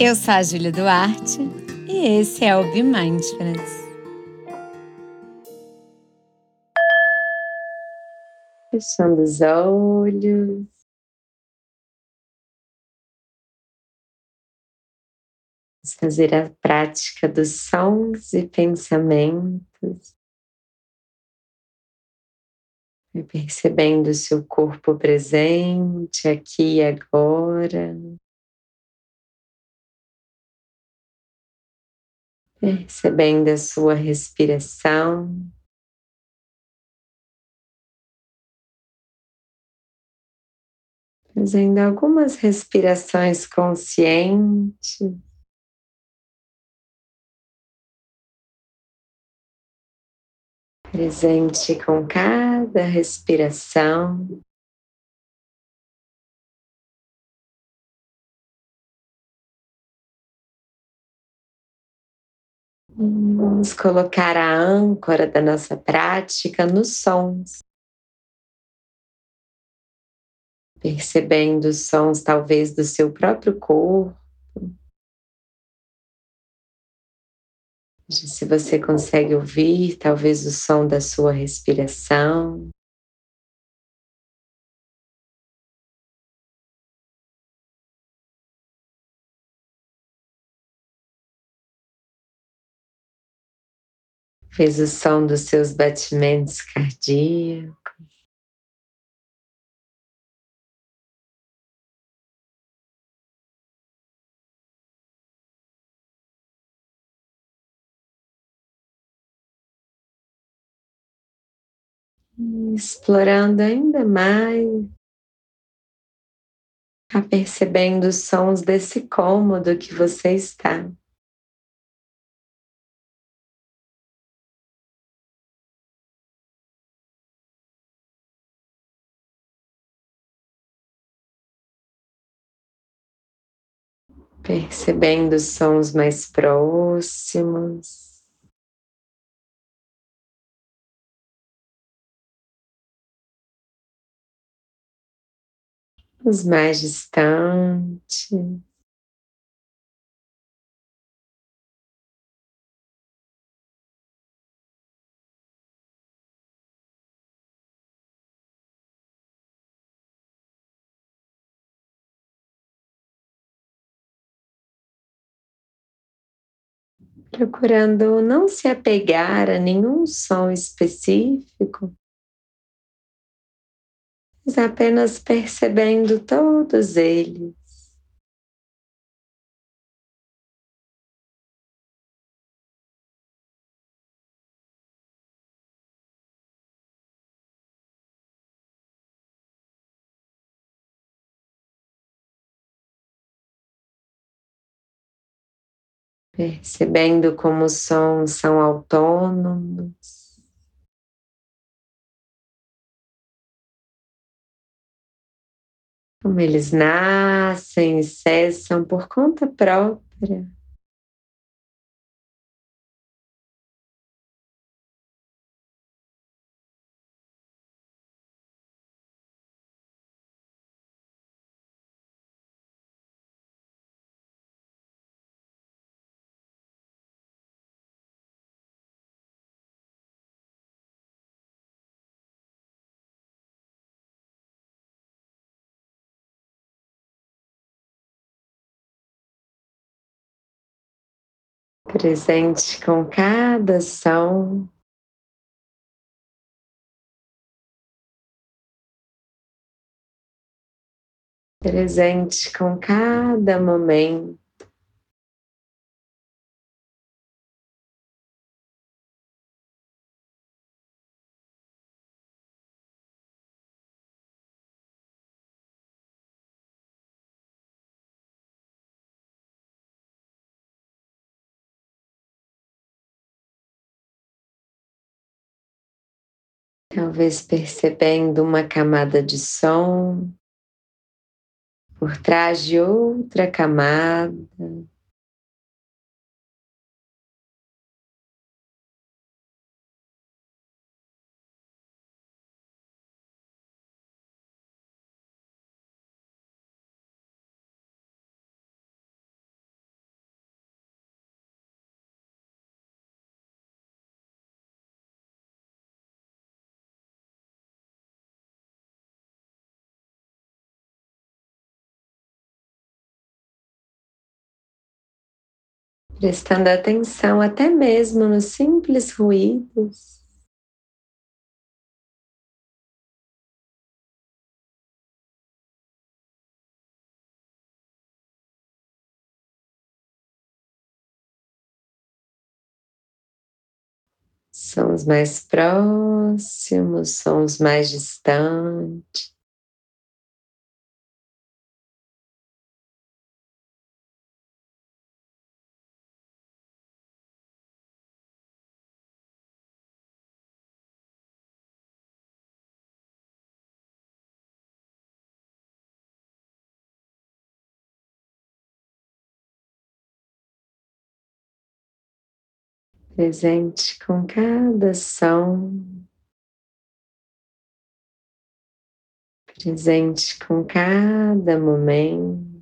Eu sou a Júlia Duarte e esse é o Be Mindfulness. Fechando os olhos. Vamos fazer a prática dos sons e pensamentos. Percebendo o seu corpo presente aqui e agora. Percebendo a sua respiração. Fazendo algumas respirações conscientes. Presente com cada respiração. Vamos colocar a âncora da nossa prática nos sons. Percebendo os sons, talvez, do seu próprio corpo. Se você consegue ouvir, talvez, o som da sua respiração. Fez o som dos seus batimentos cardíacos. Explorando ainda mais, tá percebendo os sons desse cômodo que você está. Percebendo os sons mais próximos. Os mais distantes. Procurando não se apegar a nenhum som específico, mas apenas percebendo todos eles. Percebendo como os sons são autônomos. Como eles nascem e cessam por conta própria. Presente com cada som. Presente com cada momento. Talvez percebendo uma camada de som por trás de outra camada. Prestando atenção até mesmo nos simples ruídos. Sons mais próximos, sons mais distantes. Presente com cada som, presente com cada momento.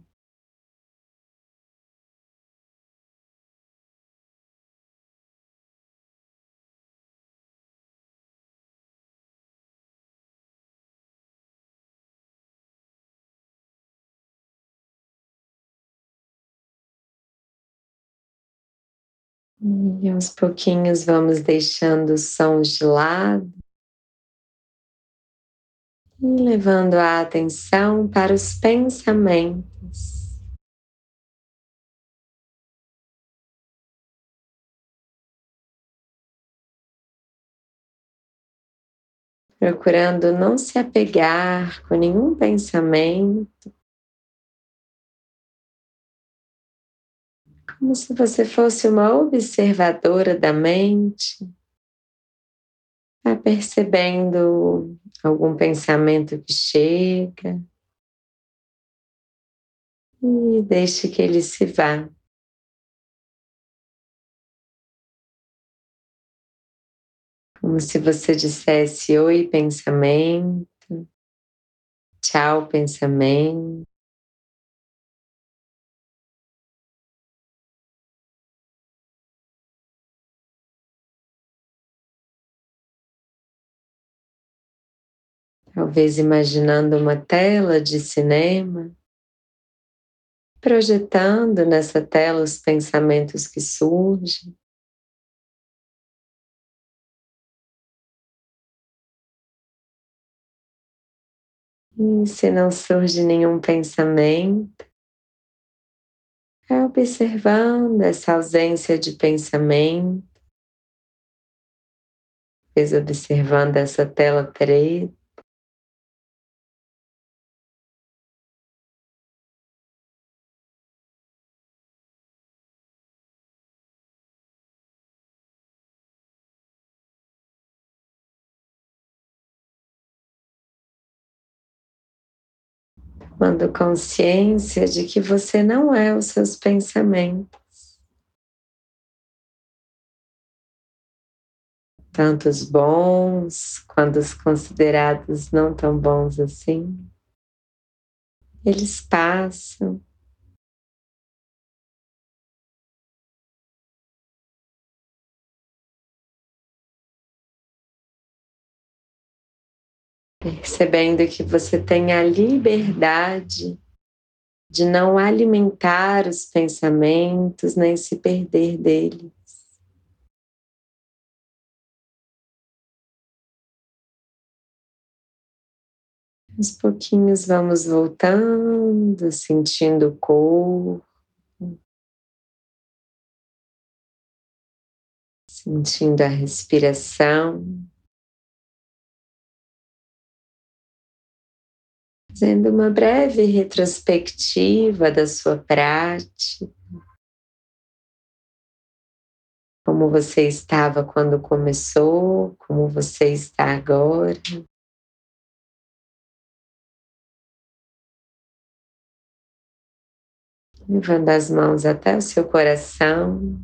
E aos pouquinhos vamos deixando os sons de lado e levando a atenção para os pensamentos. Procurando não se apegar com nenhum pensamento, como se você fosse uma observadora da mente, vai percebendo algum pensamento que chega e deixe que ele se vá. Como se você dissesse oi, pensamento, tchau, pensamento. Talvez imaginando uma tela de cinema, projetando nessa tela os pensamentos que surgem. E se não surge nenhum pensamento, é observando essa ausência de pensamento, observando essa tela preta. Tomando consciência de que você não é os seus pensamentos. Tanto os bons quanto os considerados não tão bons assim, eles passam. Percebendo que você tem a liberdade de não alimentar os pensamentos nem se perder deles. Aos pouquinhos vamos voltando, sentindo o corpo, sentindo a respiração. Fazendo uma breve retrospectiva da sua prática. Como você estava quando começou, como você está agora. Levando as mãos até o seu coração.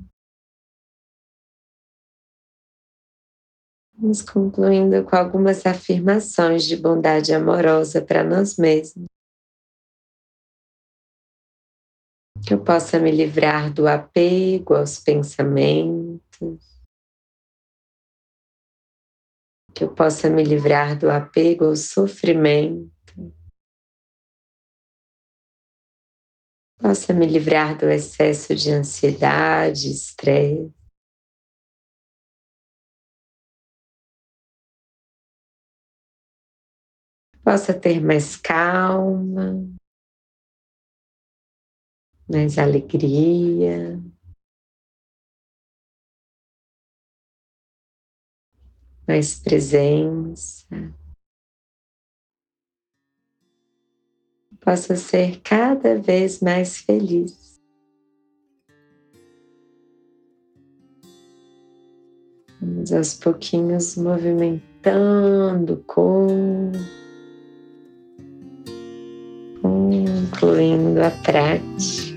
Vamos concluindo com algumas afirmações de bondade amorosa para nós mesmos. Que eu possa me livrar do apego aos pensamentos. Que eu possa me livrar do apego ao sofrimento. possa me livrar do excesso de ansiedade, estresse. Possa ter mais calma, mais alegria. Mais presença. possa ser cada vez mais feliz. Vamos aos pouquinhos movimentando o corpo, concluindo a prática.